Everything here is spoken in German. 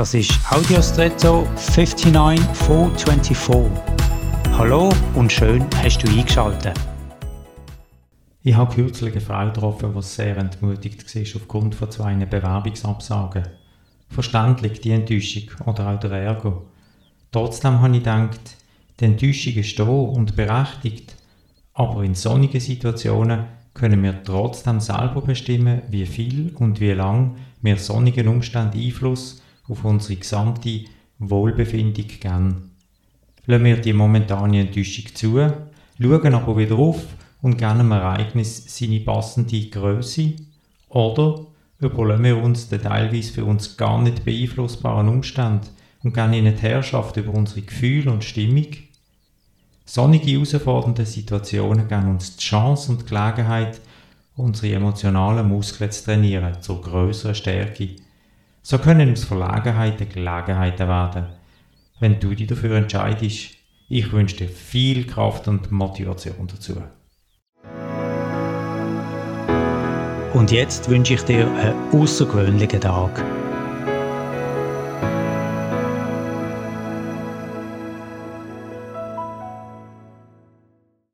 Das ist Audiostretto 59424. Hallo und schön hast du eingeschaltet. Ich habe kürzlich eine Frau getroffen, die sehr entmutigt war aufgrund von zwei Bewerbungsabsagen. Verständlich die Enttäuschung oder auch der Ärger. Trotzdem habe ich gedacht, die Enttäuschung ist da und berechtigt, aber in sonnigen Situationen können wir trotzdem selber bestimmen, wie viel und wie lang wir sonnigen Umständen Einfluss auf unsere gesamte Wohlbefinden geben. Lassen wir die momentane Enttäuschung zu, schauen aber wieder auf und geben dem Ereignis seine passende Größe oder überlassen wir uns den teilweise für uns gar nicht beeinflussbaren Umständen und geben ihnen die Herrschaft über unsere Gefühle und Stimmung. Sonnige, herausfordernde Situationen geben uns die Chance und die Gelegenheit, unsere emotionalen Muskeln zu trainieren, zur größeren Stärke. So können aus Verlegenheiten Gelegenheiten werden. Wenn du dich dafür entscheidest, ich wünsche dir viel Kraft und Motivation dazu. Und jetzt wünsche ich dir einen außergewöhnlichen Tag.